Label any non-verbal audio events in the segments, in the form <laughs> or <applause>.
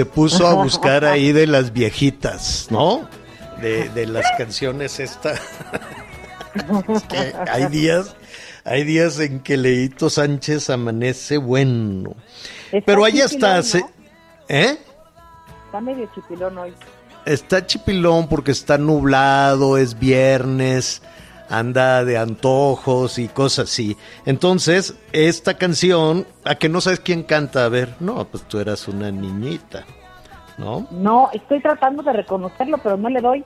Se puso a buscar ahí de las viejitas, ¿no? De, de las <laughs> canciones esta. <laughs> Es que hay días, hay días en que Leito Sánchez amanece bueno. Está Pero ahí chipilón, está, ¿no? se- ¿eh? Está medio chipilón hoy. Está chipilón porque está nublado, es viernes, anda de antojos y cosas así. Entonces, esta canción, a que no sabes quién canta, a ver, no, pues tú eras una niñita, ¿no? No, estoy tratando de reconocerlo, pero no le doy.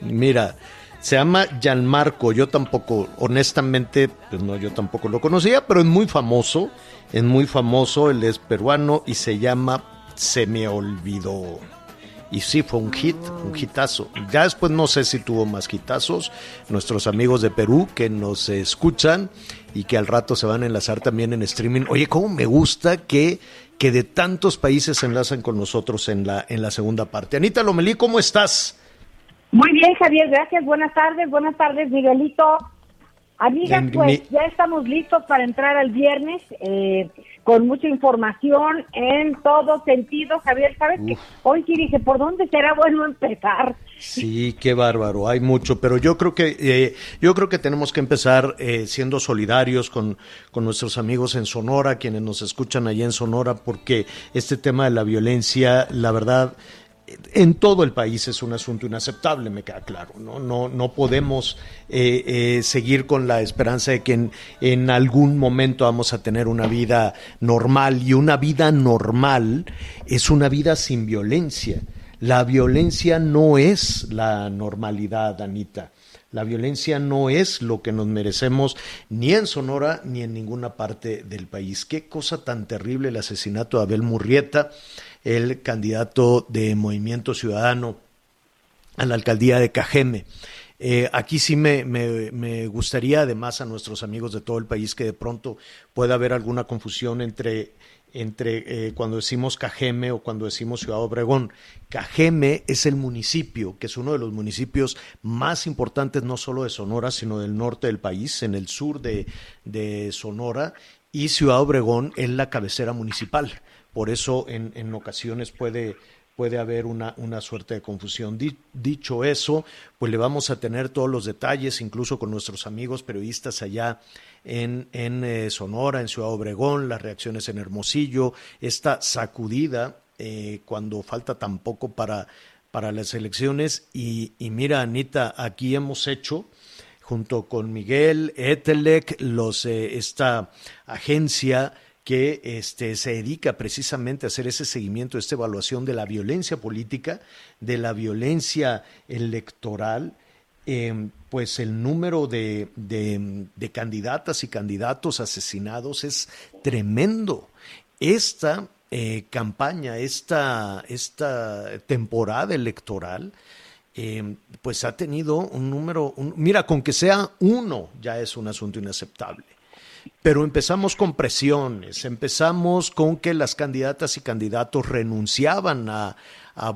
Mira, se llama Gianmarco, yo tampoco, honestamente, pues no, yo tampoco lo conocía, pero es muy famoso, es muy famoso, él es peruano y se llama Se me olvidó. Y sí, fue un hit, un hitazo. Ya después no sé si tuvo más hitazos. Nuestros amigos de Perú que nos escuchan y que al rato se van a enlazar también en streaming. Oye, cómo me gusta que, que de tantos países se enlazan con nosotros en la, en la segunda parte. Anita Lomelí, ¿cómo estás? Muy bien, Javier, gracias. Buenas tardes, buenas tardes, Miguelito. Amigas, pues ya estamos listos para entrar al viernes eh, con mucha información en todo sentido. Javier, ¿sabes qué? Hoy sí dije, ¿por dónde será bueno empezar? Sí, qué bárbaro, hay mucho, pero yo creo que eh, yo creo que tenemos que empezar eh, siendo solidarios con, con nuestros amigos en Sonora, quienes nos escuchan allá en Sonora, porque este tema de la violencia, la verdad, en todo el país es un asunto inaceptable, me queda claro. No, no, no podemos eh, eh, seguir con la esperanza de que en, en algún momento vamos a tener una vida normal y una vida normal es una vida sin violencia. La violencia no es la normalidad, Anita. La violencia no es lo que nos merecemos ni en Sonora ni en ninguna parte del país. Qué cosa tan terrible el asesinato de Abel Murrieta, el candidato de Movimiento Ciudadano a la alcaldía de Cajeme. Eh, aquí sí me, me, gustaría, además, a nuestros amigos de todo el país que de pronto pueda haber alguna confusión entre, entre eh, cuando decimos Cajeme o cuando decimos Ciudad Obregón. Cajeme es el municipio, que es uno de los municipios más importantes no solo de Sonora, sino del norte del país, en el sur de, de Sonora, y Ciudad Obregón es la cabecera municipal. Por eso en, en ocasiones puede, puede haber una, una suerte de confusión. Di- dicho eso, pues le vamos a tener todos los detalles, incluso con nuestros amigos periodistas allá en, en eh, Sonora, en Ciudad Obregón, las reacciones en Hermosillo, esta sacudida eh, cuando falta tan poco para, para las elecciones. Y, y mira, Anita, aquí hemos hecho junto con Miguel Etelec, los, eh, esta agencia que este, se dedica precisamente a hacer ese seguimiento, esta evaluación de la violencia política, de la violencia electoral, eh, pues el número de, de, candidatas y candidatos asesinados es tremendo. Esta eh, campaña, esta, esta temporada electoral, eh, pues ha tenido un número, mira, con que sea uno ya es un asunto inaceptable. Pero empezamos con presiones, empezamos con que las candidatas y candidatos renunciaban a,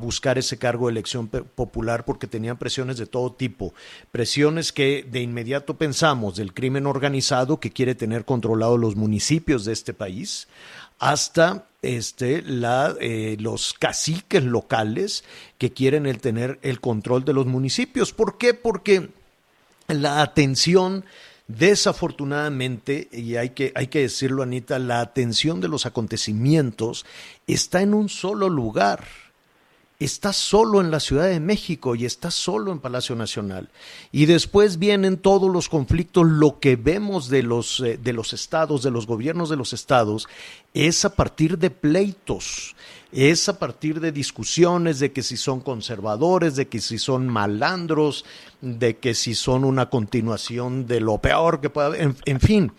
buscar ese cargo de elección popular porque tenían presiones de todo tipo. Presiones que de inmediato pensamos del crimen organizado que quiere tener controlados los municipios de este país, hasta este, la, eh, los caciques locales que quieren el tener el control de los municipios. ¿Por qué? Porque la atención Desafortunadamente, y hay que, hay que decirlo, Anita, la atención de los acontecimientos está en un solo lugar está solo en la Ciudad de México y está solo en Palacio Nacional. Y después vienen todos los conflictos, lo que vemos de los, eh, de los estados, de los gobiernos de los estados, es a partir de pleitos, es a partir de discusiones de que si son conservadores, de que si son malandros, de que si son una continuación de lo peor que pueda haber, en fin,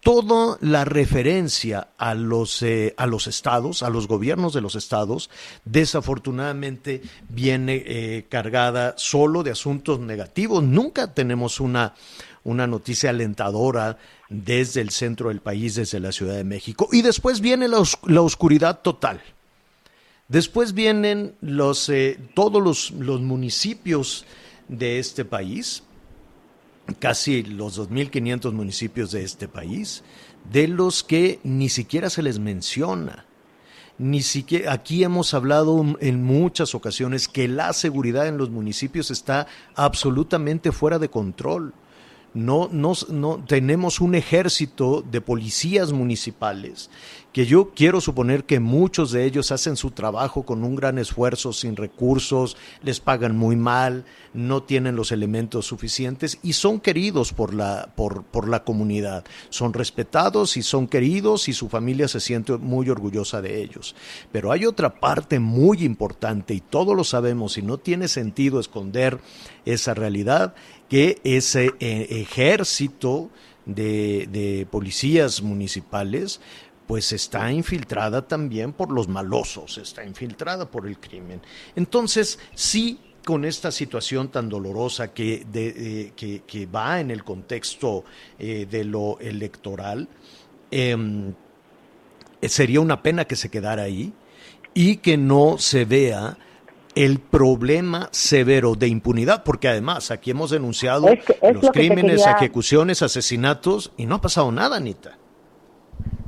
toda la referencia a los, eh, a los estados, a los gobiernos de los estados, desafortunadamente viene eh, cargada solo de asuntos negativos. Nunca tenemos una, una noticia alentadora desde el centro del país, desde la Ciudad de México. Y después viene la, oscuridad total. Después vienen los, eh, todos los, municipios de este país, casi los 2.500 municipios de este país, de los que ni siquiera se les menciona. Ni siquiera aquí hemos hablado en muchas ocasiones que la seguridad en los municipios está absolutamente fuera de control. No, no, no tenemos un ejército de policías municipales que yo quiero suponer que muchos de ellos hacen su trabajo con un gran esfuerzo, sin recursos, les pagan muy mal, no tienen los elementos suficientes y son queridos por la, por, por la comunidad. Son respetados y son queridos y su familia se siente muy orgullosa de ellos. Pero hay otra parte muy importante y todos lo sabemos y no tiene sentido esconder esa realidad, que ese eh, ejército de, de policías municipales pues está infiltrada también por los malosos, está infiltrada por el crimen. Entonces, sí, con esta situación tan dolorosa que, de, que, va en el contexto eh, de lo electoral, em, sería una pena que se quedara ahí y que no se vea el problema severo de impunidad, porque además aquí hemos denunciado los crímenes, ejecuciones, asesinatos y no ha pasado nada, Anita.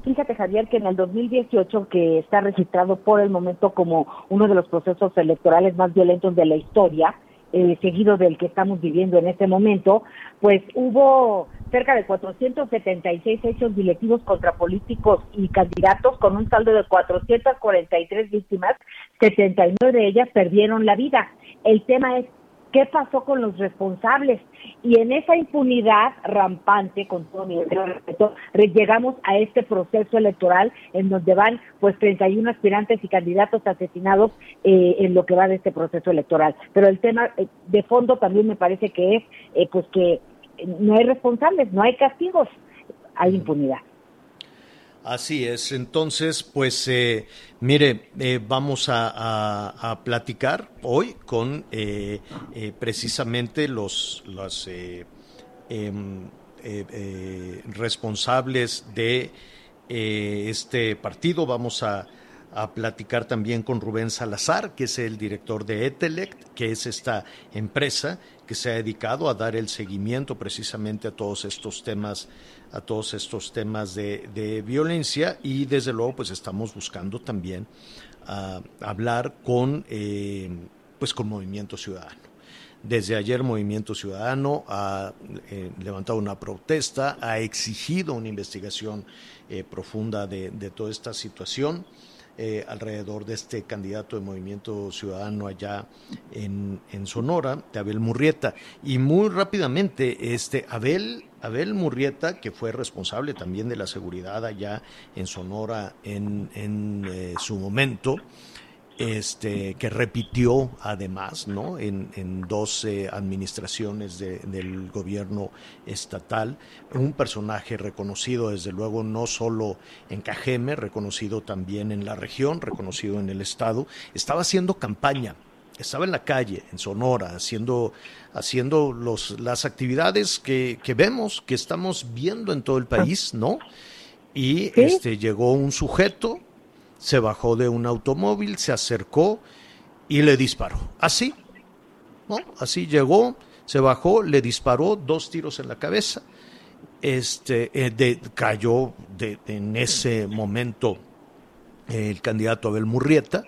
Fíjate, Javier, que en el 2018, que está registrado por el momento como uno de los procesos electorales más violentos de la historia, eh, seguido del que estamos viviendo en este momento, pues hubo cerca de 476 hechos directivos contra políticos y candidatos con un saldo de 443 víctimas, 79 de ellas perdieron la vida. El tema es qué pasó con los responsables. Y en esa impunidad rampante, con todo mi respeto, llegamos a este proceso electoral en donde van pues 31 aspirantes y candidatos asesinados eh, en lo que va de este proceso electoral. Pero el tema eh, de fondo también me parece que es eh, pues que no hay responsables, no hay castigos, hay impunidad. Así es, entonces, pues eh, mire, eh, vamos a, platicar hoy con eh, precisamente los, los em, responsables de este partido. Vamos a, a, platicar también con Rubén Salazar, que es el director de Etelect, que es esta empresa se ha dedicado a dar el seguimiento precisamente a todos estos temas a todos estos temas de, violencia y desde luego pues estamos buscando también ah, hablar con eh, pues con Movimiento Ciudadano. Desde ayer Movimiento Ciudadano ha eh, levantado una protesta, ha exigido una investigación eh, profunda de, toda esta situación. Alrededor de este candidato de Movimiento Ciudadano allá en, en, Sonora, de Abel Murrieta. Y muy rápidamente, este Abel Abel Murrieta, que fue responsable también de la seguridad allá en Sonora en, eh, su momento, este, que repitió además ¿no? en, en dos administraciones del gobierno estatal, un personaje reconocido desde luego no solo en Cajeme, reconocido también en la región, reconocido en el estado, estaba haciendo campaña estaba en la calle, en Sonora, haciendo, haciendo los, las actividades que, que vemos, que estamos viendo en todo el país, ¿no? Y este, llegó un sujeto, se bajó de un automóvil, se acercó y le disparó. Así, ¿no? Así llegó, se bajó, le disparó dos tiros en la cabeza, este, eh, de, cayó de, en ese momento el candidato Abel Murrieta,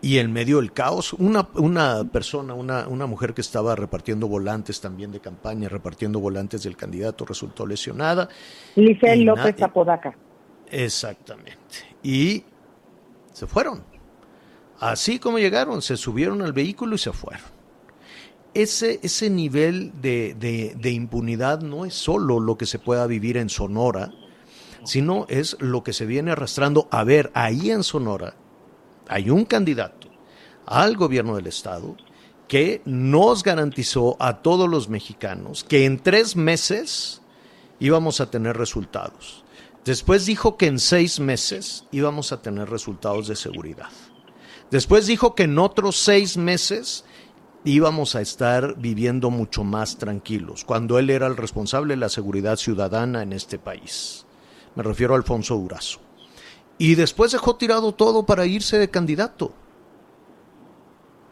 y en medio del caos, una, una persona, una, una mujer que estaba repartiendo volantes también de campaña, repartiendo volantes del candidato, resultó lesionada. Licel López Apodaca. Exactamente. Y se fueron. Así como llegaron, se subieron al vehículo y se fueron. Ese, ese nivel de, de, de impunidad no es solo lo que se pueda vivir en Sonora, sino es lo que se viene arrastrando. A ver, ahí en Sonora hay un candidato al gobierno del Estado que nos garantizó a todos los mexicanos que en tres meses íbamos a tener resultados. Después dijo que en seis meses íbamos a tener resultados de seguridad. Después dijo que en otros seis meses íbamos a estar viviendo mucho más tranquilos, cuando él era el responsable de la seguridad ciudadana en este país. Me refiero a Alfonso Durazo. Y después dejó tirado todo para irse de candidato.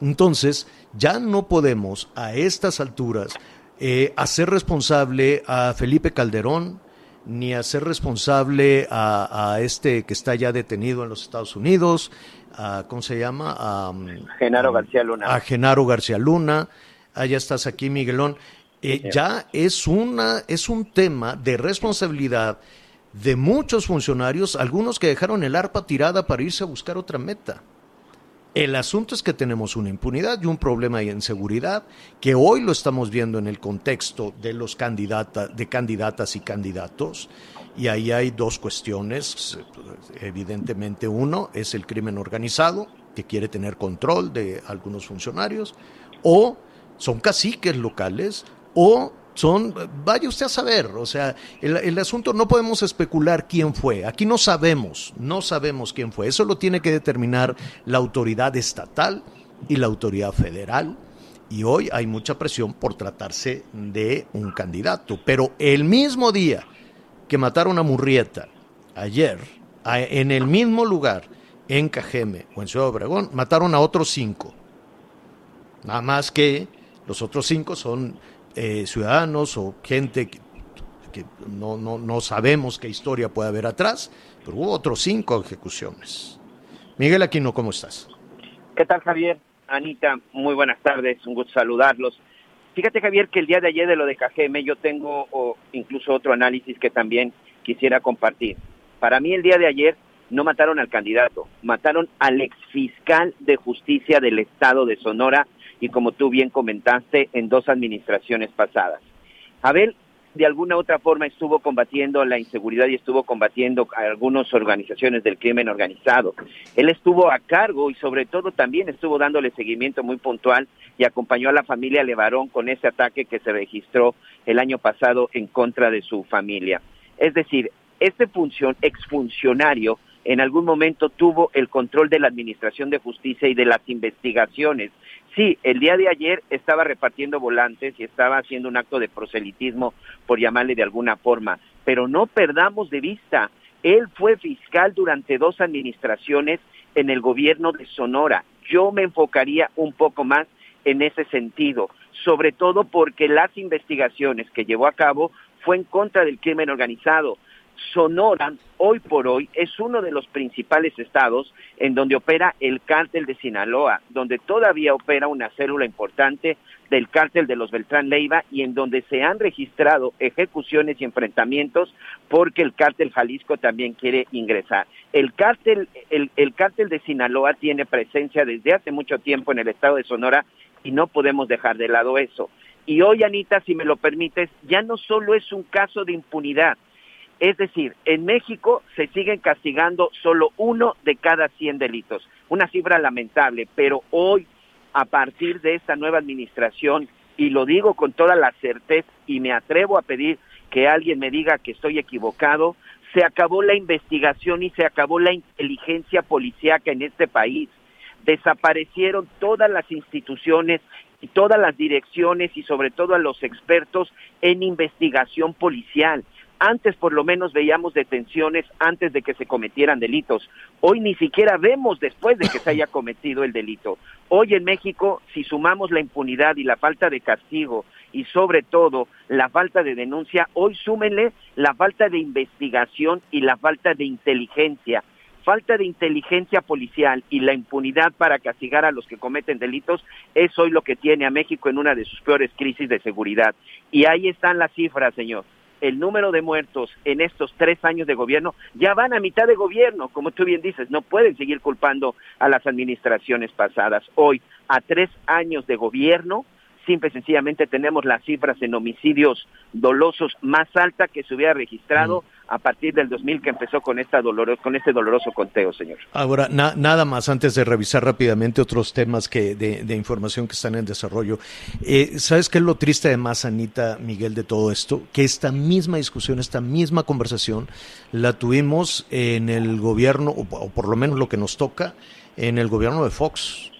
Entonces, ya no podemos a estas alturas eh, hacer responsable a Felipe Calderón, ni hacer responsable a, este que está ya detenido en los Estados Unidos, a, ¿cómo se llama? A, Genaro García Luna. A Genaro García Luna. Ah, ya estás aquí, Miguelón. Eh, ya es, una, es un tema de responsabilidad de muchos funcionarios, algunos que dejaron el arpa tirada para irse a buscar otra meta. El asunto es que tenemos una impunidad y un problema de inseguridad que hoy lo estamos viendo en el contexto de los candidatas, de candidatas y candidatos. Y ahí hay dos cuestiones. Evidentemente, uno es el crimen organizado, que quiere tener control de algunos funcionarios, o son caciques locales, o son, vaya usted a saber, o sea, el, asunto no podemos especular quién fue, aquí no sabemos, no sabemos quién fue, eso lo tiene que determinar la autoridad estatal y la autoridad federal, y hoy hay mucha presión por tratarse de un candidato, pero el mismo día que mataron a Murrieta, ayer, en el mismo lugar, en Cajeme o en Ciudad Obregón, mataron a otros cinco, nada más que los otros cinco son eh, ciudadanos o gente que, no, no, no, sabemos qué historia puede haber atrás, pero hubo otros cinco ejecuciones. Miguel Aquino, ¿cómo estás? ¿Qué tal, Javier? Anita, muy buenas tardes, un gusto saludarlos. Fíjate, Javier, que el día de ayer de lo de Cajeme yo tengo o incluso otro análisis que también quisiera compartir. Para mí el día de ayer no mataron al candidato, mataron al exfiscal de justicia del estado de Sonora, y como tú bien comentaste, en dos administraciones pasadas. Abel de alguna otra forma estuvo combatiendo la inseguridad y estuvo combatiendo a algunas organizaciones del crimen organizado. Él estuvo a cargo y sobre todo también estuvo dándole seguimiento muy puntual y acompañó a la familia Levarón con ese ataque que se registró el año pasado en contra de su familia. Es decir, este función, exfuncionario en algún momento tuvo el control de la Administración de Justicia y de las investigaciones Sí, el día de ayer estaba repartiendo volantes y estaba haciendo un acto de proselitismo, por llamarle de alguna forma, pero no perdamos de vista, él fue fiscal durante dos administraciones en el gobierno de Sonora. Yo me enfocaría un poco más en ese sentido, sobre todo porque las investigaciones que llevó a cabo fue en contra del crimen organizado. Sonora, hoy por hoy, es uno de los principales estados en donde opera el cártel de Sinaloa, donde todavía opera una célula importante del cártel de los Beltrán Leiva y en donde se han registrado ejecuciones y enfrentamientos porque el cártel Jalisco también quiere ingresar. El cártel, el, el cártel de Sinaloa tiene presencia desde hace mucho tiempo en el estado de Sonora y no podemos dejar de lado eso. Y hoy, Anita, si me lo permites, ya no solo es un caso de impunidad, es decir, en México se siguen castigando solo uno de cada 100 delitos, una cifra lamentable, pero hoy, a partir de esta nueva administración, y lo digo con toda la certeza y me atrevo a pedir que alguien me diga que estoy equivocado, se acabó la investigación y se acabó la inteligencia policíaca en este país. Desaparecieron todas las instituciones y todas las direcciones y sobre todo a los expertos en investigación policial. Antes por lo menos veíamos detenciones antes de que se cometieran delitos. Hoy ni siquiera vemos después de que se haya cometido el delito. Hoy en México, si sumamos la impunidad y la falta de castigo y sobre todo la falta de denuncia, hoy súmenle la falta de investigación y la falta de inteligencia. falta de inteligencia policial y la impunidad para castigar a los que cometen delitos es hoy lo que tiene a México en una de sus peores crisis de seguridad. Y ahí están las cifras, señor. El número de muertos en estos tres años de gobierno ya van a mitad de gobierno, como tú bien dices, no pueden seguir culpando a las administraciones pasadas. Hoy, a tres años de gobierno, simple y sencillamente tenemos las cifras en homicidios dolosos más alta que se hubiera registrado mm. A partir del 2000 que empezó con esta dolor, con este doloroso conteo, señor. Ahora, nada más antes de revisar rápidamente otros temas que de, información que están en desarrollo. Eh, ¿Sabes qué es lo triste además, Anita, Miguel, de todo esto? Que esta misma discusión, esta misma conversación, la tuvimos en el gobierno, o por lo menos lo que nos toca, en el gobierno de Fox.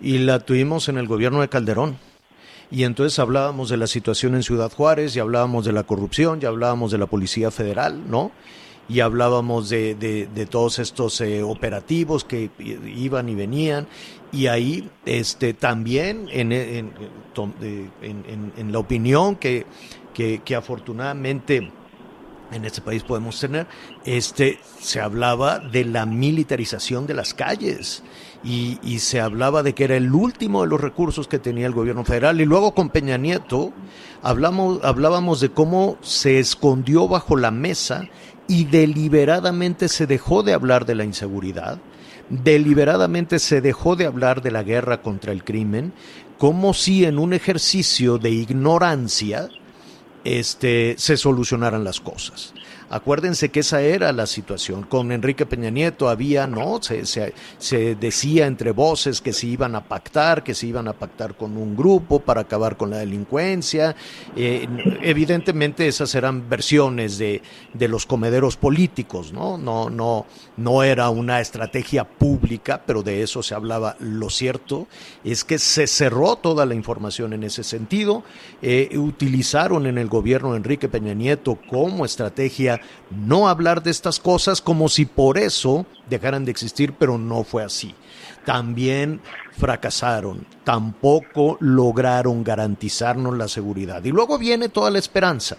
Y la tuvimos en el gobierno de Calderón y entonces hablábamos de la situación en Ciudad Juárez, y hablábamos de la corrupción, ya hablábamos de la Policía Federal, ¿no? Y hablábamos de, de, todos estos eh, operativos que iban y venían, y ahí este, también en, en, en, en la opinión que, que, que afortunadamente en este país podemos tener, este, se hablaba de la militarización de las calles y, se hablaba de que era el último de los recursos que tenía el gobierno federal. Y luego con Peña Nieto hablamos, hablábamos de cómo se escondió bajo la mesa y deliberadamente se dejó de hablar de la inseguridad, deliberadamente se dejó de hablar de la guerra contra el crimen, como si en un ejercicio de ignorancia este, se solucionaran las cosas. Acuérdense que esa era la situación. Con Enrique Peña Nieto había, ¿no? Se, se, decía entre voces que se iban a pactar, que se iban a pactar con un grupo para acabar con la delincuencia. Eh, evidentemente esas eran versiones de, de los comederos políticos, ¿no? No, no, no era una estrategia pública, pero de eso se hablaba. Lo cierto es que se cerró toda la información en ese sentido. Eh, utilizaron en el gobierno Enrique Peña Nieto como estrategia no hablar de estas cosas como si por eso dejaran de existir, pero no fue así. También fracasaron, tampoco lograron garantizarnos la seguridad. Y luego viene toda la esperanza,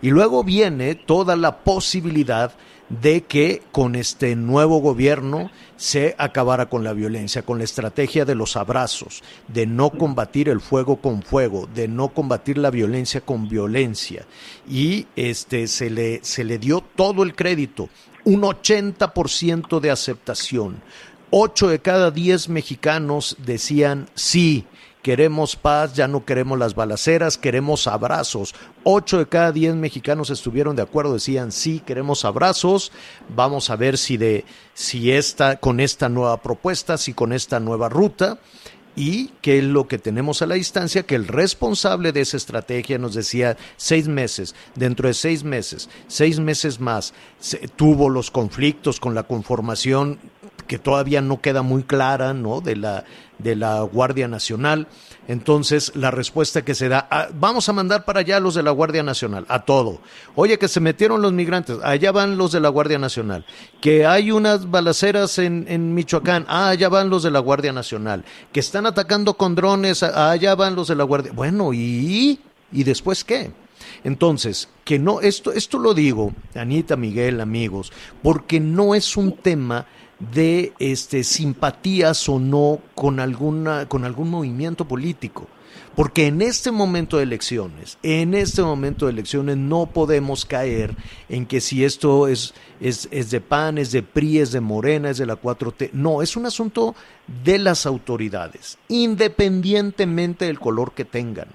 y luego viene toda la posibilidad de que con este nuevo gobierno se acabara con la violencia, con la estrategia de los abrazos, de no combatir el fuego con fuego, de no combatir la violencia con violencia. Y este se le, se le dio todo el crédito, un 80% de aceptación. Ocho de cada diez mexicanos decían sí, queremos paz, ya no queremos las balaceras, queremos abrazos. Ocho de cada diez mexicanos estuvieron de acuerdo, decían sí, queremos abrazos. Vamos a ver si de si esta con esta nueva propuesta, si con esta nueva ruta y qué es lo que tenemos a la distancia, que el responsable de esa estrategia nos decía seis meses, dentro de seis meses, seis meses más, tuvo los conflictos con la conformación que todavía no queda muy clara, ¿no? De la, de la Guardia Nacional. Entonces, la respuesta que se da, ah, vamos a mandar para allá los de la Guardia Nacional, a todo. Oye, que se metieron los migrantes, allá van los de la Guardia Nacional. Que hay unas balaceras en, en Michoacán, ah, allá van los de la Guardia Nacional. Que están atacando con drones, ah, allá van los de la Guardia. Bueno, ¿y, y después qué? Entonces, que no, esto, esto lo digo, Anita, Miguel, amigos, porque no es un tema de este, simpatías o no con, alguna, con algún movimiento político. Porque en este momento de elecciones, en este momento de elecciones no podemos caer en que si esto es, es, es, de PAN, es de PRI, es de Morena, es de la 4T. No, es un asunto de las autoridades, independientemente del color que tengan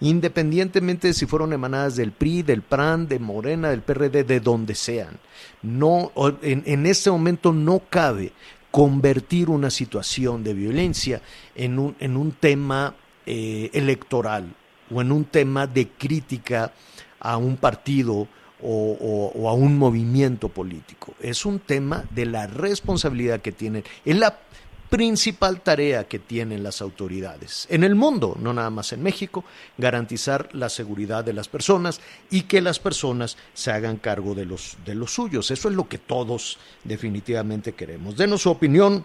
independientemente de si fueron emanadas del PRI, del PRAN, de Morena, del PRD, de donde sean. No, en, en este momento no cabe convertir una situación de violencia en un, en un tema eh, electoral o en un tema de crítica a un partido o, a un movimiento político. Es un tema de la responsabilidad que tienen. Es la principal tarea que tienen las autoridades en el mundo, no nada más en México, garantizar la seguridad de las personas y que las personas se hagan cargo de los, de los suyos. Eso es lo que todos definitivamente queremos. Denos su opinión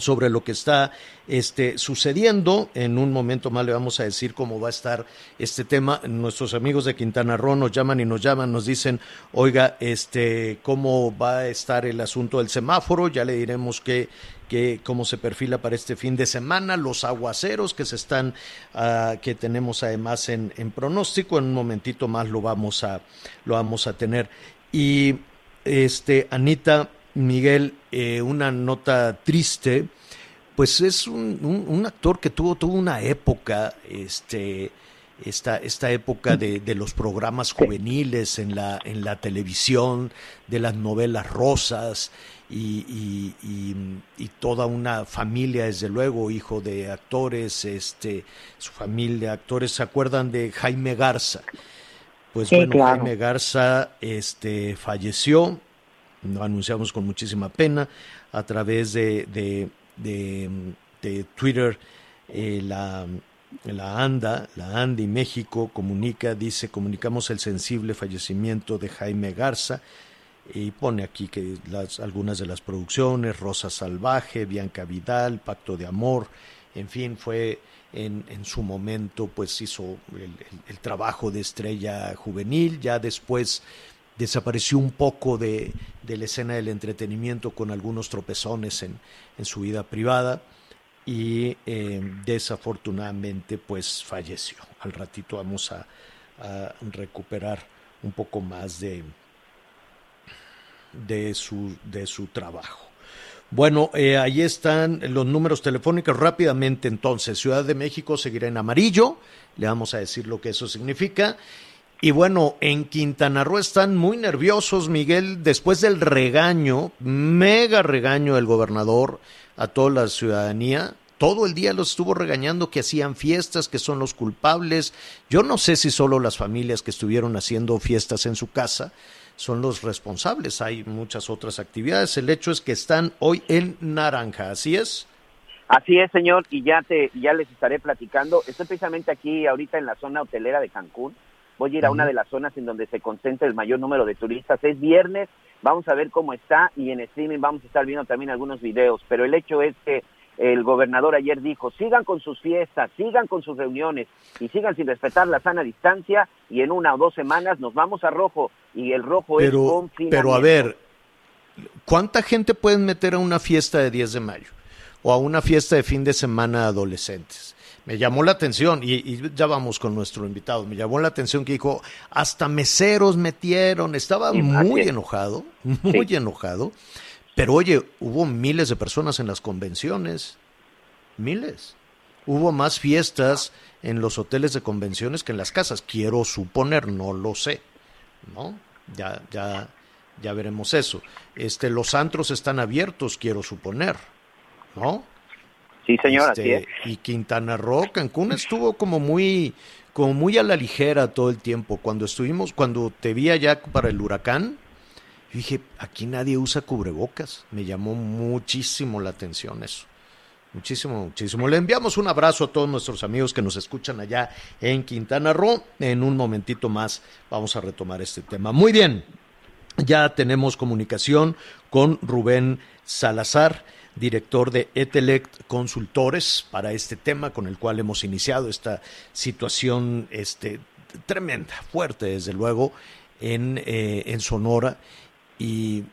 sobre lo que está este, sucediendo. En un momento más le vamos a decir cómo va a estar este tema. Nuestros amigos de Quintana Roo nos llaman y nos llaman, nos dicen, oiga, este, cómo va a estar el asunto del semáforo. Ya le diremos que, que cómo se perfila para este fin de semana, los aguaceros que se están, uh, que tenemos además en, en, pronóstico. En un momentito más lo vamos a, lo vamos a tener. Y este, Anita, Miguel, eh, una nota triste, pues es un, un, un, actor que tuvo, tuvo una época, este, esta, esta época de, de, los programas juveniles en la, en la televisión, de las novelas rosas y, y, y, y, toda una familia, desde luego, hijo de actores, este, su familia, de actores, ¿se acuerdan de Jaime Garza? Pues sí, bueno, claro. Jaime Garza este, falleció, lo anunciamos con muchísima pena a través de, de, de, de Twitter. Eh, la, la ANDA, la ANDI México comunica, dice, comunicamos el sensible fallecimiento de Jaime Garza y pone aquí que las, algunas de las producciones, Rosa Salvaje, Bianca Vidal, Pacto de Amor, en fin, fue en, en su momento, pues hizo el, trabajo de estrella juvenil, ya después desapareció un poco de, la escena del entretenimiento con algunos tropezones en, en su vida privada y eh, desafortunadamente pues falleció. Al ratito vamos a, recuperar un poco más de, de, su, de su trabajo. Bueno, eh, ahí están los números telefónicos rápidamente entonces. Ciudad de México seguirá en amarillo, le vamos a decir lo que eso significa. Y bueno, en Quintana Roo están muy nerviosos, Miguel, después del regaño, mega regaño del gobernador a toda la ciudadanía. Todo el día los estuvo regañando que hacían fiestas, que son los culpables. Yo no sé si solo las familias que estuvieron haciendo fiestas en su casa son los responsables. Hay muchas otras actividades. El hecho es que están hoy en naranja, ¿así es? Así es, señor, y ya te ya les estaré platicando. Estoy precisamente aquí ahorita en la zona hotelera de Cancún voy a ir a una de las zonas en donde se concentra el mayor número de turistas. Es viernes, vamos a ver cómo está y en streaming vamos a estar viendo también algunos videos, pero el hecho es que el gobernador ayer dijo, sigan con sus fiestas, sigan con sus reuniones y sigan sin respetar la sana distancia y en una o dos semanas nos vamos a rojo y el rojo pero, es confinamiento. Pero a ver, ¿cuánta gente pueden meter a una fiesta de 10 de mayo o a una fiesta de fin de semana adolescentes? me llamó la atención, y, y, ya vamos con nuestro invitado, me llamó la atención que dijo, hasta meseros metieron, estaba muy enojado, muy sí. enojado, pero oye, hubo miles de personas en las convenciones, miles. Hubo más fiestas en los hoteles de convenciones que en las casas, quiero suponer, no lo sé, ¿no? Ya, ya, ya veremos eso. Este, los antros están abiertos, quiero suponer, ¿no? Sí, señor, este, así es. Y Quintana Roo, Cancún estuvo como muy, como muy a la ligera todo el tiempo. Cuando estuvimos, cuando te vi allá para el huracán, dije, aquí nadie usa cubrebocas. Me llamó muchísimo la atención eso. Muchísimo, muchísimo. Le enviamos un abrazo a todos nuestros amigos que nos escuchan allá en Quintana Roo. En un momentito más vamos a retomar este tema. Muy bien, ya tenemos comunicación con Rubén Salazar director de Etelect Consultores para este tema con el cual hemos iniciado esta situación este, tremenda, fuerte desde luego, en, eh, en Sonora y,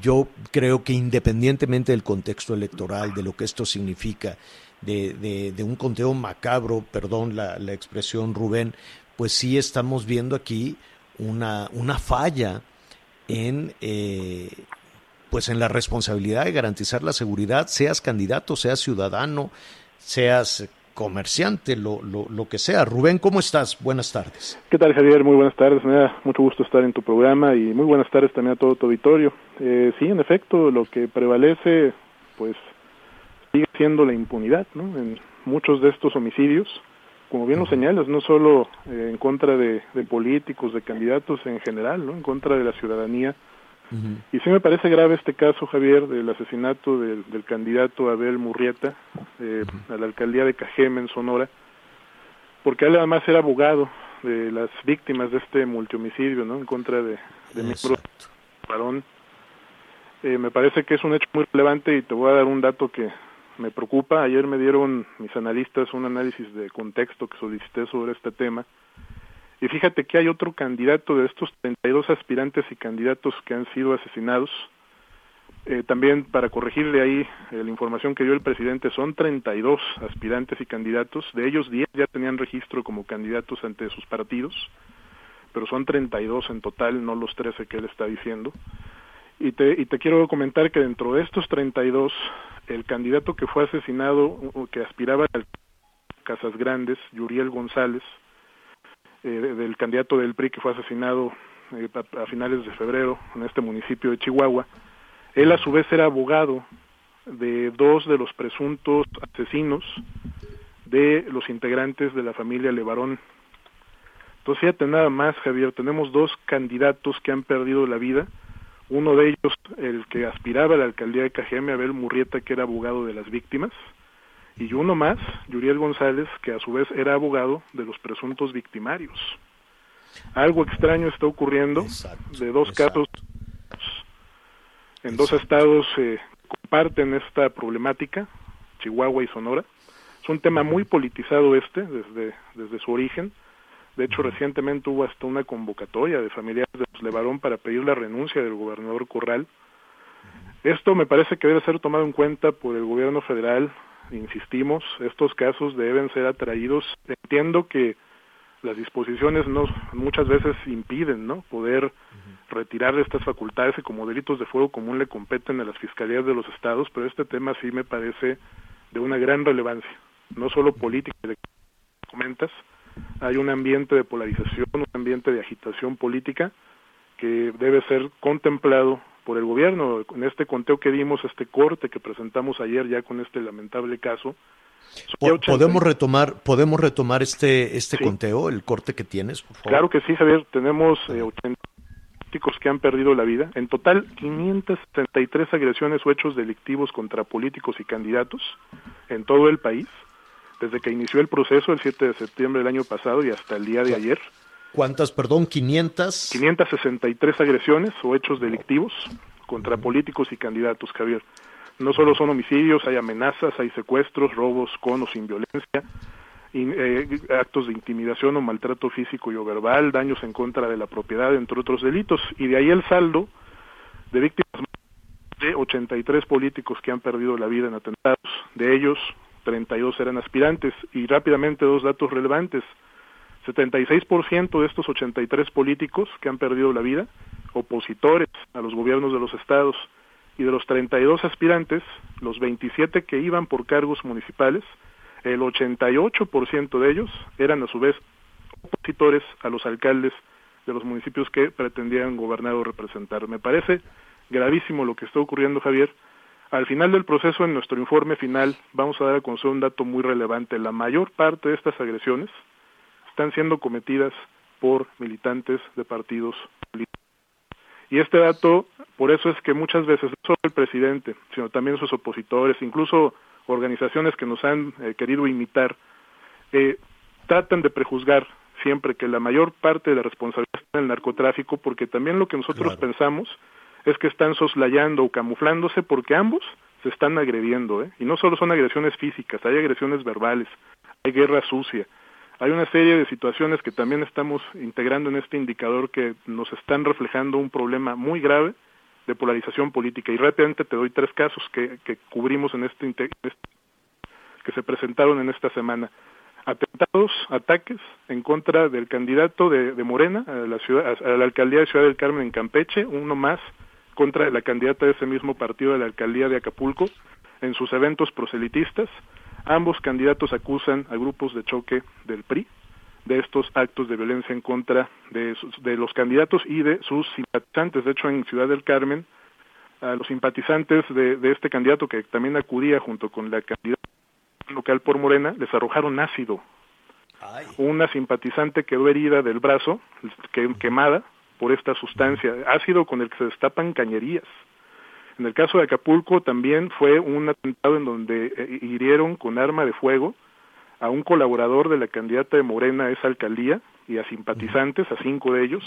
yo creo que independientemente del contexto electoral, de lo que esto significa, de, de, de un conteo macabro, perdón la, la, expresión Rubén, pues sí estamos viendo aquí una, una falla en... Eh, pues en la responsabilidad de garantizar la seguridad, seas candidato, seas ciudadano, seas comerciante, lo, lo, lo, que sea. Rubén, ¿cómo estás? Buenas tardes. ¿Qué tal, Javier? Muy buenas tardes. Me da mucho gusto estar en tu programa y muy buenas tardes también a todo tu auditorio. Eh, sí, en efecto, lo que prevalece, pues, sigue siendo la impunidad, ¿no? En muchos de estos homicidios, como bien lo señalas, no solo eh, en contra de, de políticos, de candidatos en general, ¿no? En contra de la ciudadanía, Uh -huh. Y sí me parece grave este caso, Javier, del asesinato del, del candidato Abel Murrieta eh, a la alcaldía de Cajeme, en Sonora, porque él además era abogado de las víctimas de este multihomicidio, ¿no? En contra de, de mi varón. Eh, me parece que es un hecho muy relevante y te voy a dar un dato que me preocupa. Ayer me dieron mis analistas un análisis de contexto que solicité sobre este tema. Y fíjate que hay otro candidato de estos 32 aspirantes y candidatos que han sido asesinados. Eh, también para corregirle ahí eh, la información que dio el presidente, son 32 aspirantes y candidatos, de ellos 10 ya tenían registro como candidatos ante sus partidos, pero son 32 en total, no los 13 que él está diciendo. Y te, y te quiero comentar que dentro de estos 32, el candidato que fue asesinado, que aspiraba a Casas Grandes, Yuriel González, eh, del candidato del PRI que fue asesinado eh, a, finales de febrero en este municipio de Chihuahua, él a su vez era abogado de dos de los presuntos asesinos de los integrantes de la familia Levarón. Entonces, fíjate nada más, Javier, tenemos dos candidatos que han perdido la vida. Uno de ellos, el que aspiraba a la alcaldía de Cajeme, Abel Murrieta, que era abogado de las víctimas. Y uno más, Yuriel González, que a su vez era abogado de los presuntos victimarios. Algo extraño está ocurriendo de dos casos en dos estados eh, comparten esta problemática, Chihuahua y Sonora. Es un tema muy politizado este desde, desde su origen. De hecho, recientemente hubo hasta una convocatoria de familiares de los Levarón para pedir la renuncia del gobernador Corral. Esto me parece que debe ser tomado en cuenta por el gobierno federal. Insistimos, estos casos deben ser atraídos. Entiendo que las disposiciones no muchas veces impiden, ¿no? Poder retirar estas facultades que como delitos de fuego común le competen a las fiscalías de los estados, pero este tema sí me parece de una gran relevancia, no solo política, comentas, hay un ambiente de polarización, un ambiente de agitación política que debe ser contemplado por el gobierno. En este conteo que dimos, este corte que presentamos ayer ya con este lamentable caso, ¿Podemos retomar, podemos retomar este, este conteo, el corte que tienes, por favor? Claro que sí, Javier. Tenemos eh, 80 políticos que han perdido la vida. En total, 573 agresiones o hechos delictivos contra políticos y candidatos en todo el país, desde que inició el proceso el 7 de septiembre del año pasado y hasta el día de ayer. ¿Cuántas, perdón? 500. 563 agresiones o hechos delictivos contra políticos y candidatos, Javier. No solo son homicidios, hay amenazas, hay secuestros, robos con o sin violencia, eh, actos de intimidación o maltrato físico y o verbal, daños en contra de la propiedad, entre otros delitos. Y de ahí el saldo de víctimas de 83 políticos que han perdido la vida en atentados. De ellos, 32 eran aspirantes. Y rápidamente dos datos relevantes. 76% de estos 83 políticos que han perdido la vida, opositores a los gobiernos de los estados, y de los 32 aspirantes, los 27 que iban por cargos municipales, el 88% de ellos eran a su vez opositores a los alcaldes de los municipios que pretendían gobernar o representar. Me parece gravísimo lo que está ocurriendo, Javier. Al final del proceso, en nuestro informe final, vamos a dar a conocer un dato muy relevante. La mayor parte de estas agresiones están siendo cometidas por militantes de partidos políticos. Y este dato, por eso es que muchas veces no solo el presidente, sino también sus opositores, incluso organizaciones que nos han eh, querido imitar, eh, tratan de prejuzgar siempre que la mayor parte de la responsabilidad está en el narcotráfico, porque también lo que nosotros pensamos es que están soslayando o camuflándose porque ambos se están agrediendo, ¿eh? y no solo son agresiones físicas, hay agresiones verbales, hay guerra sucia, hay una serie de situaciones que también estamos integrando en este indicador que nos están reflejando un problema muy grave de polarización política. Y rápidamente te doy tres casos que, cubrimos en este, este que se presentaron en esta semana. Atentados, ataques en contra del candidato de, de Morena a la, ciudad, a la alcaldía de Ciudad del Carmen en Campeche, uno más contra la candidata de ese mismo partido de la alcaldía de Acapulco en sus eventos proselitistas Ambos candidatos acusan a grupos de choque del PRI de estos actos de violencia en contra de, de los candidatos y de sus simpatizantes. De hecho, en Ciudad del Carmen, a los simpatizantes de, de este candidato que también acudía junto con la candidata local por Morena, les arrojaron ácido. Una simpatizante quedó herida del brazo, quemada por esta sustancia, ácido con el que se destapan cañerías. En el caso de Acapulco también fue un atentado en donde eh, hirieron con arma de fuego a un colaborador de la candidata de Morena a esa alcaldía y a simpatizantes, a cinco de ellos,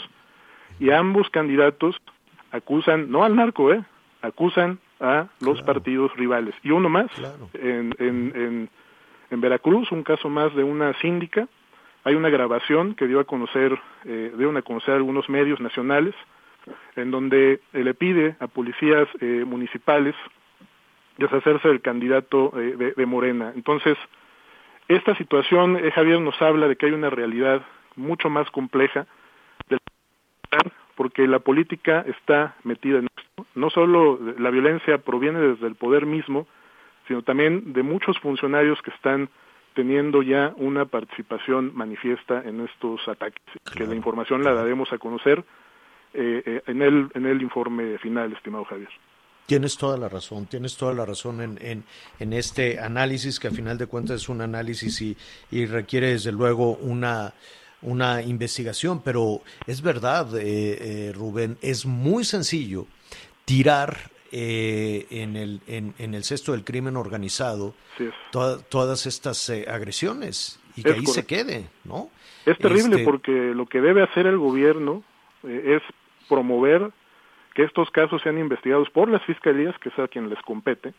y ambos candidatos acusan, no al narco, eh, acusan a los partidos rivales. Y uno más, en, en, en, en, Veracruz, un caso más de una síndica, hay una grabación que dio a conocer, eh, dio a conocer algunos medios nacionales, en donde le pide a policías eh, municipales deshacerse del candidato eh, de, de, Morena. Entonces, esta situación, eh, Javier, nos habla de que hay una realidad mucho más compleja, de porque la política está metida en esto. No solo la violencia proviene desde el poder mismo, sino también de muchos funcionarios que están teniendo ya una participación manifiesta en estos ataques, que la información la daremos a conocer eh, eh, en, el, en el informe final, estimado Javier. Tienes toda la razón, tienes toda la razón en, en, en, este análisis, que a final de cuentas es un análisis y, y requiere desde luego una, una investigación, pero es verdad, eh, eh, Rubén, es muy sencillo tirar eh, en, el, en, en, el cesto del crimen organizado sí to todas estas eh, agresiones y que es ahí correcto. se quede, ¿no? Es terrible este... porque lo que debe hacer el gobierno es promover que estos casos sean investigados por las fiscalías, que es a quien les compete, uh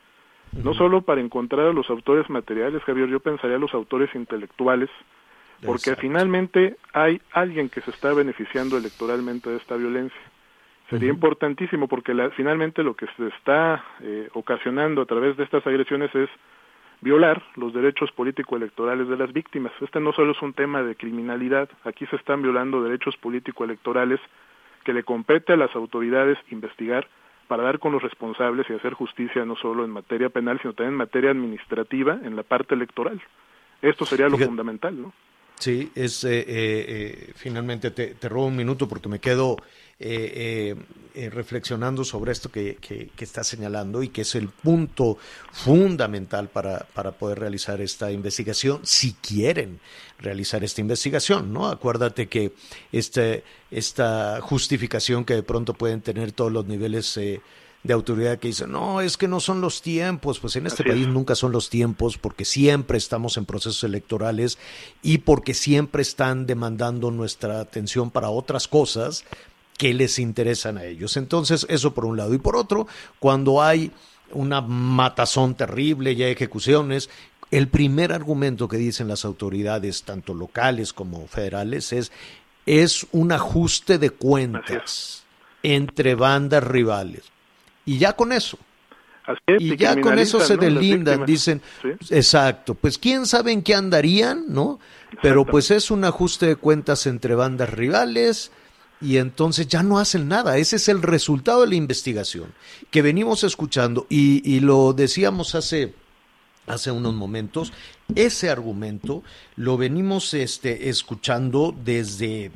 -huh. no solo para encontrar a los autores materiales, Javier, yo pensaría a los autores intelectuales, porque Exacto. finalmente hay alguien que se está beneficiando electoralmente de esta violencia. Sería uh -huh. importantísimo porque la, finalmente lo que se está eh, ocasionando a través de estas agresiones es violar los derechos político-electorales de las víctimas. Este no solo es un tema de criminalidad, aquí se están violando derechos político-electorales que le compete a las autoridades investigar para dar con los responsables y hacer justicia no solo en materia penal, sino también en materia administrativa, en la parte electoral. Esto sería lo Fíjate. fundamental, ¿no? Sí, es eh, eh, finalmente te, te, robo un minuto porque me quedo eh, reflexionando sobre esto que, que, que está señalando y que es el punto fundamental para, para poder realizar esta investigación, si quieren realizar esta investigación, ¿no? Acuérdate que este, esta justificación que de pronto pueden tener todos los niveles de autoridad que dice, no, es que no son los tiempos, pues en este Así país es. nunca son los tiempos porque siempre estamos en procesos electorales y porque siempre están demandando nuestra atención para otras cosas que les interesan a ellos. Entonces, eso por un lado. Y por otro, cuando hay una matazón terrible y hay ejecuciones, el primer argumento que dicen las autoridades, tanto locales como federales, es es un ajuste de cuentas entre bandas rivales y ya con eso. Es, y ya con eso se ¿no? deslindan, dicen, ¿Sí? exacto, pues quién sabe en qué andarían, ¿no? Pero pues es un ajuste de cuentas entre bandas rivales y entonces ya no hacen nada. Ese es el resultado de la investigación que venimos escuchando y, y lo decíamos hace hace unos momentos, ese argumento lo venimos este, escuchando desde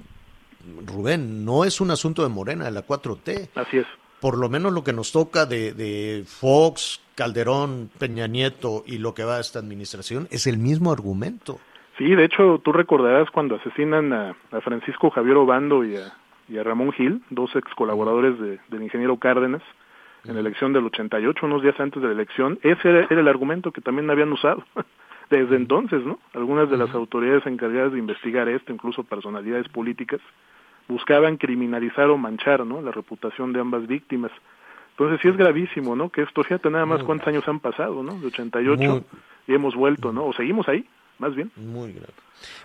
Rubén, no es un asunto de Morena, de la 4T. Así es por lo menos lo que nos toca de, de, Fox, Calderón, Peña Nieto y lo que va a esta administración es el mismo argumento. Sí, de hecho, tú recordarás cuando asesinan a, a Francisco Javier Obando y a, y a Ramón Gil, dos ex colaboradores de, del ingeniero Cárdenas, en la elección del 88, unos días antes de la elección, ese era, era el argumento que también habían usado <laughs> desde entonces, ¿no? Algunas de las autoridades encargadas de investigar esto, incluso personalidades políticas, buscaban criminalizar o manchar ¿no? la reputación de ambas víctimas. Entonces sí es gravísimo, ¿no? Que esto, fíjate nada más cuántos años han pasado, ¿no? De 88 Muy... y hemos vuelto, ¿no? O seguimos ahí, más bien. Muy grave.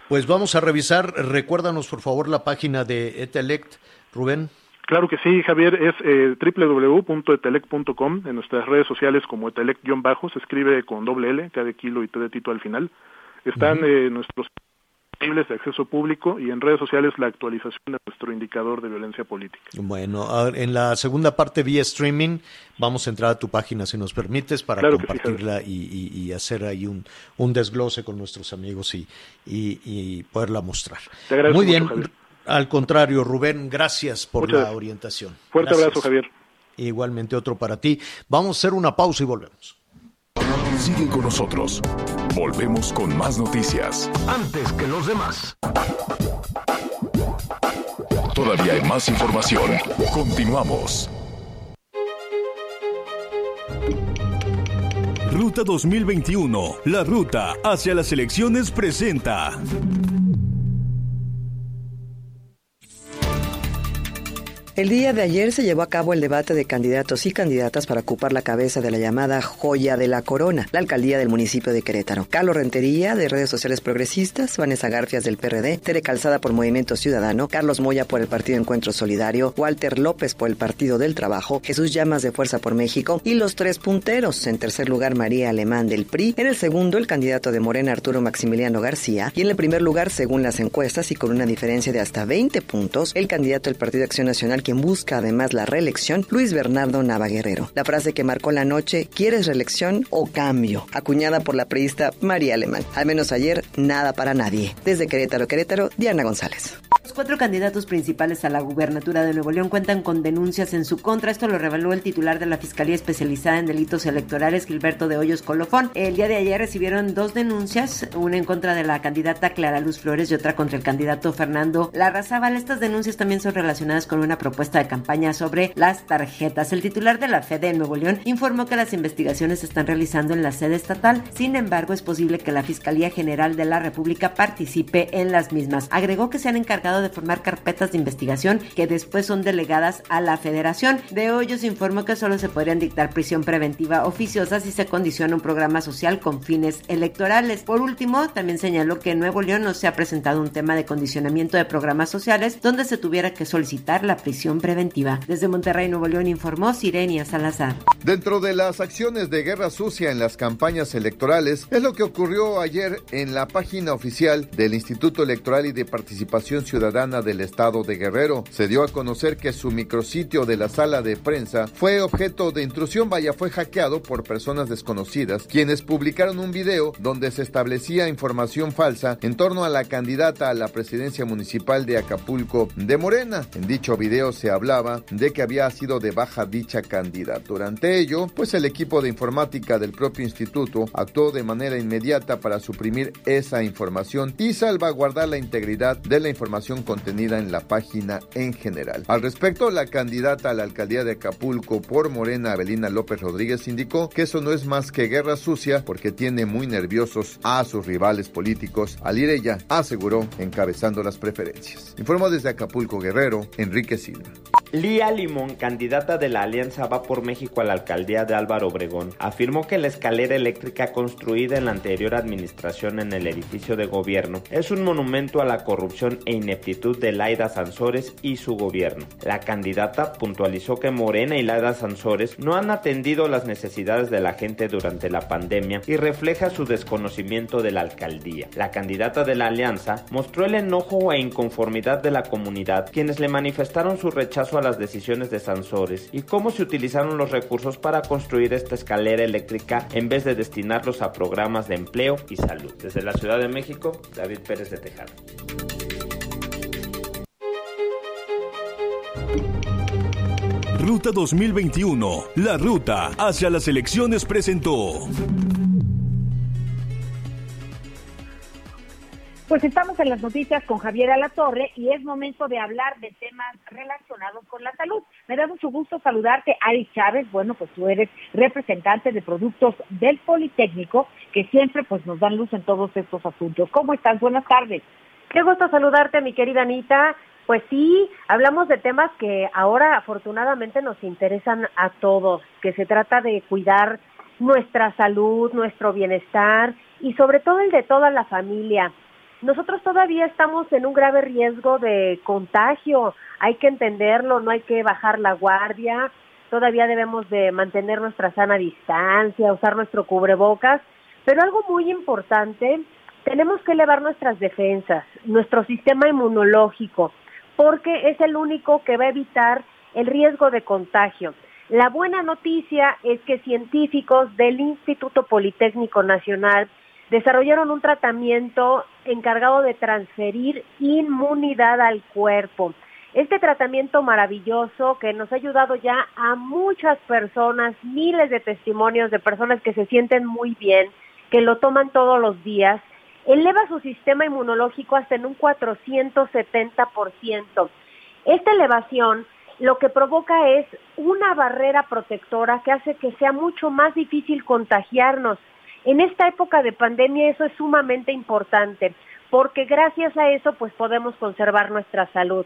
Pues vamos a revisar, recuérdanos por favor la página de Etelect, Rubén. Claro que sí, Javier, es eh, www.etelect.com, en nuestras redes sociales como Etelect-bajo, se escribe con doble L, cada kilo y T de Tito al final. Están uh -huh. eh, nuestros de acceso público y en redes sociales la actualización de nuestro indicador de violencia política. Bueno, en la segunda parte vía streaming vamos a entrar a tu página si nos permites para claro compartirla sí, y, y, y, hacer ahí un, un, desglose con nuestros amigos y, y poderla mostrar. Muy bien, mucho, al contrario, Rubén, gracias por Muchas la gracias. orientación. Fuerte gracias. abrazo, Javier. Igualmente otro para ti. Vamos a hacer una pausa y volvemos. Sigue con nosotros. Volvemos con más noticias. Antes que los demás. Todavía hay más información. Continuamos. Ruta 2021. La ruta hacia las elecciones presenta. El día de ayer se llevó a cabo el debate de candidatos y candidatas para ocupar la cabeza de la llamada joya de la corona, la alcaldía del municipio de Querétaro. Carlos Rentería, de redes sociales progresistas, Vanessa Garfias del PRD, Tere Calzada por Movimiento Ciudadano, Carlos Moya por el Partido Encuentro Solidario, Walter López por el Partido del Trabajo, Jesús Llamas de Fuerza por México y los tres punteros. En tercer lugar, María Alemán del PRI. En el segundo, el candidato de Morena, Arturo Maximiliano García. Y en el primer lugar, según las encuestas y con una diferencia de hasta 20 puntos, el candidato del Partido Acción Nacional quien busca además la reelección, Luis Bernardo Navaguerrero. La frase que marcó la noche, ¿quieres reelección o cambio? Acuñada por la priista María Alemán. Al menos ayer, nada para nadie. Desde Querétaro, Querétaro, Diana González. Los cuatro candidatos principales a la gubernatura de Nuevo León cuentan con denuncias en su contra. Esto lo reveló el titular de la Fiscalía Especializada en Delitos Electorales, Gilberto de Hoyos Colofón. El día de ayer recibieron dos denuncias, una en contra de la candidata Clara Luz Flores y otra contra el candidato Fernando Larrazábal. Estas denuncias también son relacionadas con una propuesta de campaña sobre las tarjetas. El titular de la FEDE en Nuevo León informó que las investigaciones se están realizando en la sede estatal. Sin embargo, es posible que la Fiscalía General de la República participe en las mismas. Agregó que se han encargado de formar carpetas de investigación que después son delegadas a la Federación. De Hoyos informó que solo se podrían dictar prisión preventiva oficiosa si se condiciona un programa social con fines electorales. Por último, también señaló que en Nuevo León no se ha presentado un tema de condicionamiento de programas sociales donde se tuviera que solicitar la prisión preventiva. Desde Monterrey, Nuevo León, informó Sirenia Salazar. Dentro de las acciones de guerra sucia en las campañas electorales es lo que ocurrió ayer en la página oficial del Instituto Electoral y de Participación Ciudadana del Estado de Guerrero. Se dio a conocer que su micrositio de la sala de prensa fue objeto de intrusión, vaya, fue hackeado por personas desconocidas, quienes publicaron un video donde se establecía información falsa en torno a la candidata a la presidencia municipal de Acapulco de Morena. En dicho video se hablaba de que había sido de baja dicha candidatura. Ante ello, pues el equipo de informática del propio instituto actuó de manera inmediata para suprimir esa información y salvaguardar la integridad de la información contenida en la página en general. Al respecto, la candidata a la alcaldía de Acapulco por Morena, Abelina López Rodríguez, indicó que eso no es más que guerra sucia porque tiene muy nerviosos a sus rivales políticos. Al ir ella, aseguró, encabezando las preferencias. Informó desde Acapulco Guerrero, Enrique Silva. Lía Limón, candidata de la Alianza Va por México a la alcaldía de Álvaro Obregón, afirmó que la escalera eléctrica construida en la anterior administración en el edificio de gobierno es un monumento a la corrupción e ineptitud de Laida Sansores y su gobierno. La candidata puntualizó que Morena y Laida Sansores no han atendido las necesidades de la gente durante la pandemia y refleja su desconocimiento de la alcaldía. La candidata de la alianza mostró el enojo e inconformidad de la comunidad, quienes le manifestaron su rechazo a las decisiones de Sansores y cómo se utilizaron los recursos para construir esta escalera eléctrica en vez de destinarlos a programas de empleo y salud. Desde la Ciudad de México, David Pérez de Tejada. Ruta 2021, la ruta hacia las elecciones presentó. Pues estamos en las noticias con Javier Alatorre y es momento de hablar de temas relacionados con la salud. Me da mucho gusto saludarte, Ari Chávez. Bueno, pues tú eres representante de productos del Politécnico que siempre pues nos dan luz en todos estos asuntos. ¿Cómo estás? Buenas tardes. Qué gusto saludarte, mi querida Anita. Pues sí, hablamos de temas que ahora afortunadamente nos interesan a todos, que se trata de cuidar nuestra salud, nuestro bienestar y sobre todo el de toda la familia. Nosotros todavía estamos en un grave riesgo de contagio, hay que entenderlo, no hay que bajar la guardia, todavía debemos de mantener nuestra sana distancia, usar nuestro cubrebocas, pero algo muy importante, tenemos que elevar nuestras defensas, nuestro sistema inmunológico, porque es el único que va a evitar el riesgo de contagio. La buena noticia es que científicos del Instituto Politécnico Nacional desarrollaron un tratamiento encargado de transferir inmunidad al cuerpo. Este tratamiento maravilloso que nos ha ayudado ya a muchas personas, miles de testimonios de personas que se sienten muy bien, que lo toman todos los días, eleva su sistema inmunológico hasta en un 470%. Esta elevación lo que provoca es una barrera protectora que hace que sea mucho más difícil contagiarnos. En esta época de pandemia eso es sumamente importante, porque gracias a eso pues podemos conservar nuestra salud.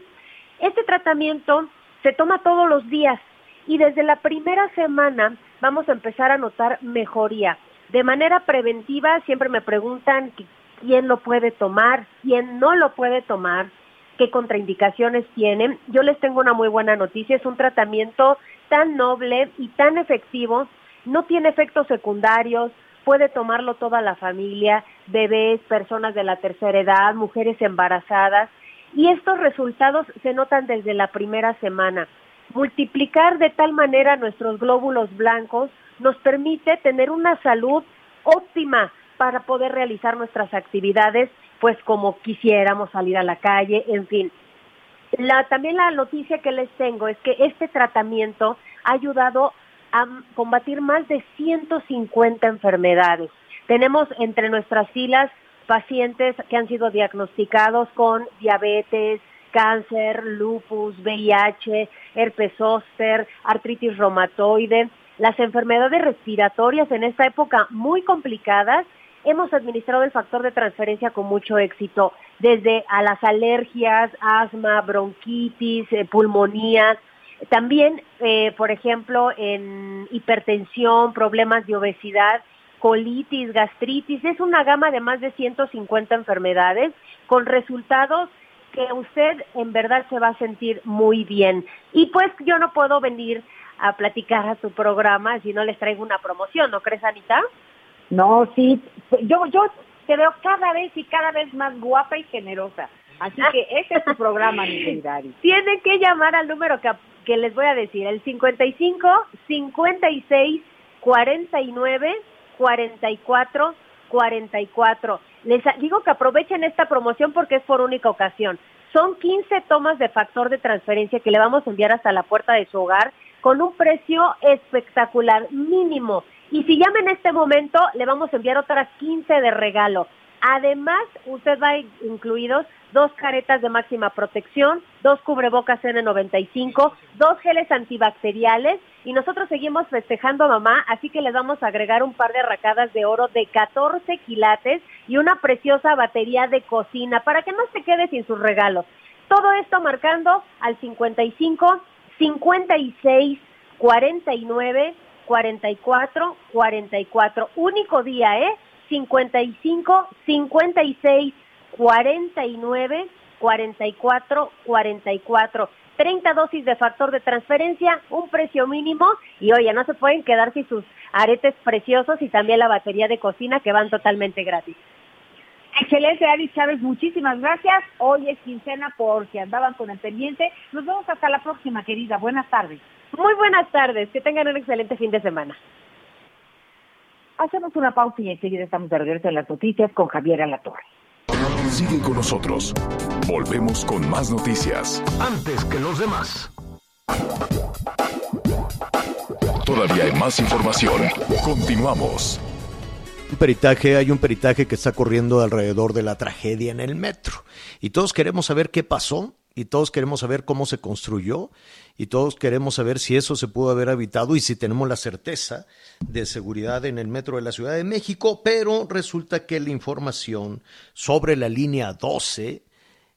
Este tratamiento se toma todos los días y desde la primera semana vamos a empezar a notar mejoría. De manera preventiva siempre me preguntan quién lo puede tomar, quién no lo puede tomar, qué contraindicaciones tienen. Yo les tengo una muy buena noticia, es un tratamiento tan noble y tan efectivo, no tiene efectos secundarios, puede tomarlo toda la familia, bebés, personas de la tercera edad, mujeres embarazadas, y estos resultados se notan desde la primera semana. Multiplicar de tal manera nuestros glóbulos blancos nos permite tener una salud óptima para poder realizar nuestras actividades, pues como quisiéramos salir a la calle, en fin. La, también la noticia que les tengo es que este tratamiento ha ayudado a combatir más de 150 enfermedades. Tenemos entre nuestras filas pacientes que han sido diagnosticados con diabetes, cáncer, lupus, VIH, herpes zóster, artritis reumatoide, las enfermedades respiratorias en esta época muy complicadas. Hemos administrado el factor de transferencia con mucho éxito, desde a las alergias, asma, bronquitis, eh, pulmonías, también, eh, por ejemplo, en hipertensión, problemas de obesidad, colitis, gastritis, es una gama de más de 150 enfermedades con resultados que usted en verdad se va a sentir muy bien. Y pues yo no puedo venir a platicar a su programa si no les traigo una promoción, ¿no crees, Anita? No, sí, yo, yo te veo cada vez y cada vez más guapa y generosa. Así que este es tu programa, mi querida <laughs> Tienen que llamar al número que, que les voy a decir, el 55 56 49 44 44. Les digo que aprovechen esta promoción porque es por única ocasión. Son 15 tomas de factor de transferencia que le vamos a enviar hasta la puerta de su hogar con un precio espectacular, mínimo. Y si llama en este momento, le vamos a enviar otras 15 de regalo. Además, usted va incluidos dos caretas de máxima protección, dos cubrebocas N95, dos geles antibacteriales y nosotros seguimos festejando mamá, así que les vamos a agregar un par de arracadas de oro de 14 quilates y una preciosa batería de cocina para que no se quede sin sus regalos. Todo esto marcando al 55 56 49 44 44. Único día, ¿eh? 55 56 49 44 44. 30 dosis de factor de transferencia, un precio mínimo y oye, no se pueden quedar sin sus aretes preciosos y también la batería de cocina que van totalmente gratis. Excelente, Ari Chávez, muchísimas gracias. Hoy es quincena porque andaban con el pendiente. Nos vemos hasta la próxima, querida. Buenas tardes. Muy buenas tardes, que tengan un excelente fin de semana. Hacemos una pausa y enseguida estamos de regreso en las noticias con Javier Alatorre. Sigue con nosotros. Volvemos con más noticias. Antes que los demás. Todavía hay más información. Continuamos. Un peritaje, hay un peritaje que está corriendo alrededor de la tragedia en el metro. Y todos queremos saber qué pasó y todos queremos saber cómo se construyó y todos queremos saber si eso se pudo haber habitado y si tenemos la certeza de seguridad en el metro de la Ciudad de México, pero resulta que la información sobre la línea 12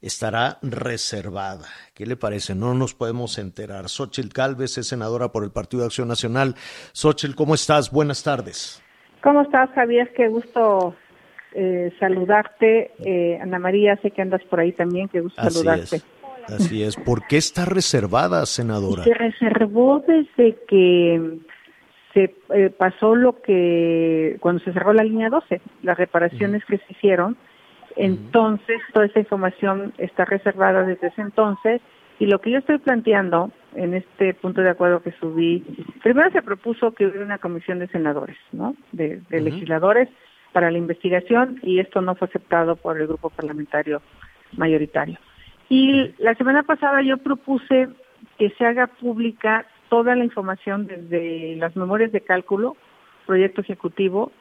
estará reservada. ¿Qué le parece? No nos podemos enterar. Xochitl Calves es senadora por el Partido de Acción Nacional. Xochitl, ¿cómo estás? Buenas tardes. ¿Cómo estás, Javier? Qué gusto eh, saludarte. Eh, Ana María, sé que andas por ahí también, qué gusto saludarte. Así es. ¿Por qué está reservada, senadora? Se reservó desde que se eh, pasó lo que, cuando se cerró la línea 12, las reparaciones que se hicieron. Entonces, toda esa información está reservada desde ese entonces. Y lo que yo estoy planteando en este punto de acuerdo que subí, primero se propuso que hubiera una comisión de senadores, ¿no? De, legisladores para la investigación y esto no fue aceptado por el grupo parlamentario mayoritario. Y la semana pasada yo propuse que se haga pública toda la información desde las memorias de cálculo, proyecto ejecutivo,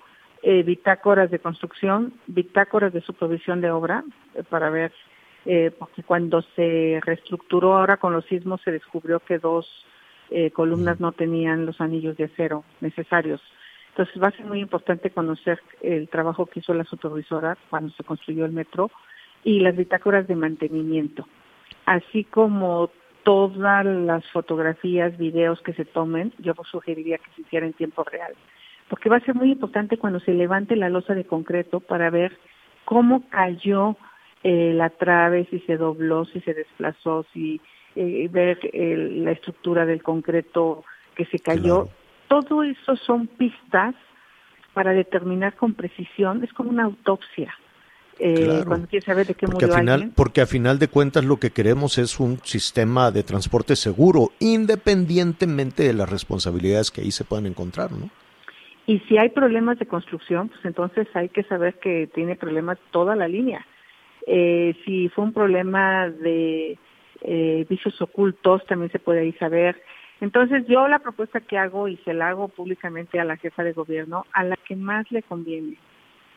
eh, bitácoras de construcción, bitácoras de supervisión de obra, eh, para ver, eh, porque cuando se reestructuró ahora con los sismos se descubrió que dos columnas no tenían los anillos de acero necesarios. Entonces va a ser muy importante conocer el trabajo que hizo la supervisora cuando se construyó el metro y las bitácoras de mantenimiento, así como todas las fotografías, videos que se tomen, yo sugeriría que se hiciera en tiempo real, porque va a ser muy importante cuando se levante la losa de concreto para ver cómo cayó eh, la trave, si se dobló, si se desplazó, si eh, ver la estructura del concreto que se cayó. Todo eso son pistas para determinar con precisión, es como una autopsia. Eh, cuando quieres saber de qué porque murió final, alguien. Porque a final de cuentas lo que queremos es un sistema de transporte seguro, independientemente de las responsabilidades que ahí se puedan encontrar, ¿no? Y si hay problemas de construcción, pues entonces hay que saber que tiene problemas toda la línea. Eh, si fue un problema de eh, vicios ocultos, también se puede ahí saber. Entonces yo la propuesta que hago y se la hago públicamente a la jefa de gobierno, a la que más le conviene,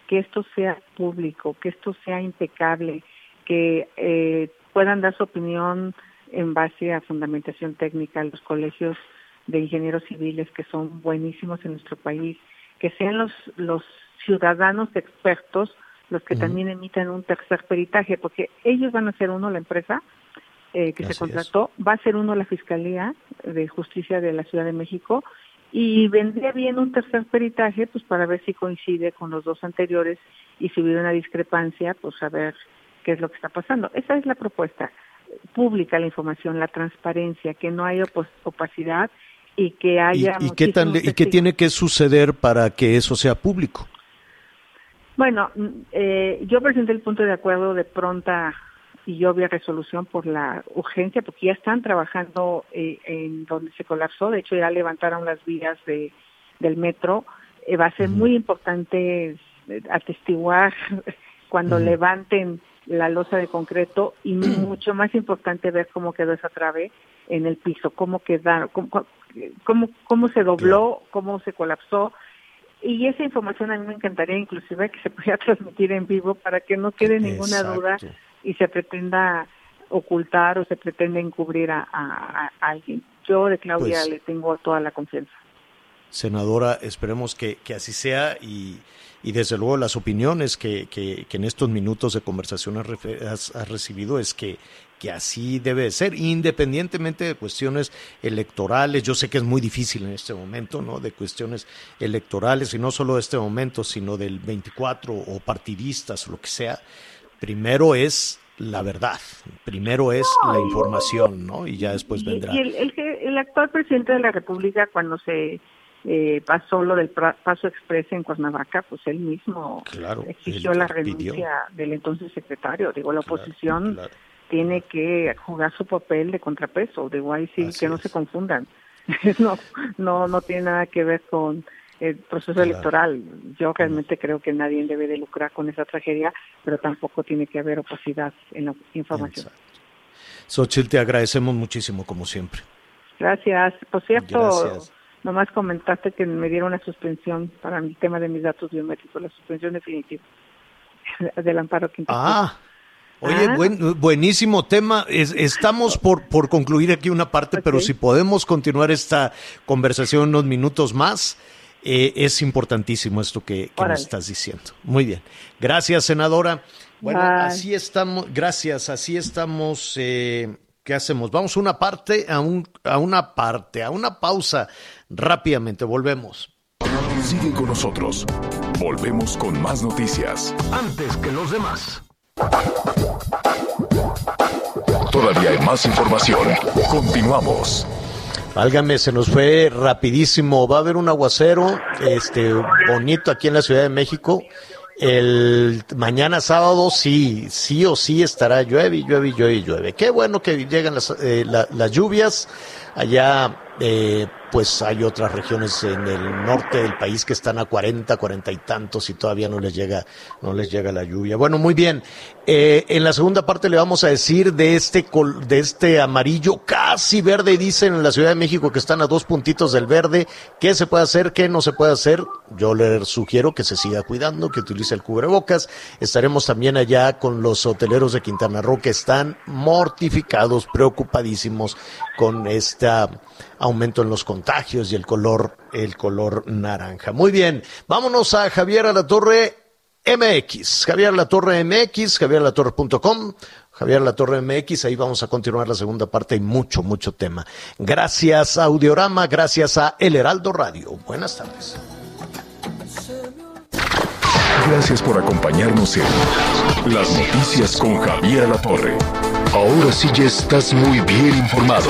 que esto sea público, que esto sea impecable, que eh, puedan dar su opinión en base a fundamentación técnica. Los colegios de ingenieros civiles que son buenísimos en nuestro país, que sean los, los ciudadanos expertos los que también emitan un tercer peritaje, porque ellos van a ser uno, la empresa eh, que se contrató, va a ser uno la Fiscalía de Justicia de la Ciudad de México y vendría bien un tercer peritaje pues para ver si coincide con los dos anteriores y si hubiera una discrepancia pues saber qué es lo que está pasando. Esa es la propuesta pública la información, la transparencia, que no haya opacidad y que haya ¿Y, y qué tan, y qué tiene que suceder para que eso sea público? Bueno, eh, yo presenté el punto de acuerdo de pronta y obvia resolución por la urgencia, porque ya están trabajando eh, en donde se colapsó. De hecho, ya levantaron las vías de, del metro. Eh, va a ser muy importante eh, atestiguar <laughs> cuando levanten la losa de concreto y <clears throat> mucho más importante ver cómo quedó esa trave en el piso, cómo quedaron, cómo, cómo, cómo se dobló, cómo se colapsó, y esa información a mí me encantaría inclusive que se pudiera <laughs> transmitir en vivo para que no quede ninguna duda y se pretenda ocultar o se pretenda encubrir a, a, alguien. Yo de Claudia Pues- le tengo toda la confianza. Senadora, esperemos que, que así sea y, y desde luego las opiniones que, que, que en estos minutos de conversación has, has- has recibido es que, que así debe de ser, independientemente de cuestiones electorales. Yo sé que es muy difícil en este momento, ¿no? De cuestiones electorales y no solo de este momento, sino del 24 o partidistas o lo que sea. Primero es la verdad, primero es la información, ¿no? Y ya después Y, vendrá. y el, el, el actual presidente de la República, cuando se eh, pasó lo del paso express en Cuernavaca, pues él mismo Claro, exigió él la pidió. renuncia del entonces secretario. Digo, la oposición tiene que jugar su papel de contrapeso. Digo, ahí sí, que no se confundan. <laughs> no, no, no tiene nada que ver con el proceso Claro. electoral. Yo realmente creo que nadie debe de lucrar con esa tragedia, pero tampoco tiene que haber opacidad en la información. Xochitl, te agradecemos muchísimo, como siempre. Gracias. Por cierto, Gracias. nomás comentaste que me dieron una suspensión para el tema de mis datos biométricos, la suspensión definitiva <laughs> del amparo Quintana. Ah, oye, Ah. buen- buenísimo tema. Es- estamos por, por concluir aquí una parte, pero si podemos continuar esta conversación unos minutos más, eh, es importantísimo esto que, nos estás diciendo. Muy bien. Gracias, senadora. Bueno, Bye. así estamos. Gracias, así estamos. eh, ¿Qué hacemos? Vamos a una parte, a, un, a una parte, a una pausa. Rápidamente, volvemos. Sigue con nosotros. Volvemos con más noticias. Antes que los demás. Todavía hay más información. Continuamos. Válgame, se nos fue rapidísimo. Va a haber un aguacero este, bonito aquí en la Ciudad de México. El mañana sábado sí, sí o sí estará llueve, llueve, llueve, llueve. Qué bueno que llegan las, eh, la- las lluvias. Allá, eh, pues hay otras regiones en el norte del país que están a 40, 40 y tantos y todavía no les llega, no les llega la lluvia. Bueno, muy bien. Eh, en la segunda parte le vamos a decir de este, col- de este amarillo casi verde, dicen en la Ciudad de México que están a dos puntitos del verde. ¿Qué se puede hacer? ¿Qué no se puede hacer? Yo le sugiero que se siga cuidando, que utilice el cubrebocas. Estaremos también allá con los hoteleros de Quintana Roo que están mortificados, preocupadísimos con este aumento en los contagios y el color, el color naranja. Muy bien, vámonos a Javier Alatorre MX, Javier Latorre MX, javierlatorre.com, Javier La Torre MX, ahí vamos a continuar la segunda parte y mucho, mucho tema. Gracias a Audiorama, gracias a El Heraldo Radio. Buenas tardes. Gracias por acompañarnos en Las Noticias con Javier La Torre. Ahora sí ya estás muy bien informado.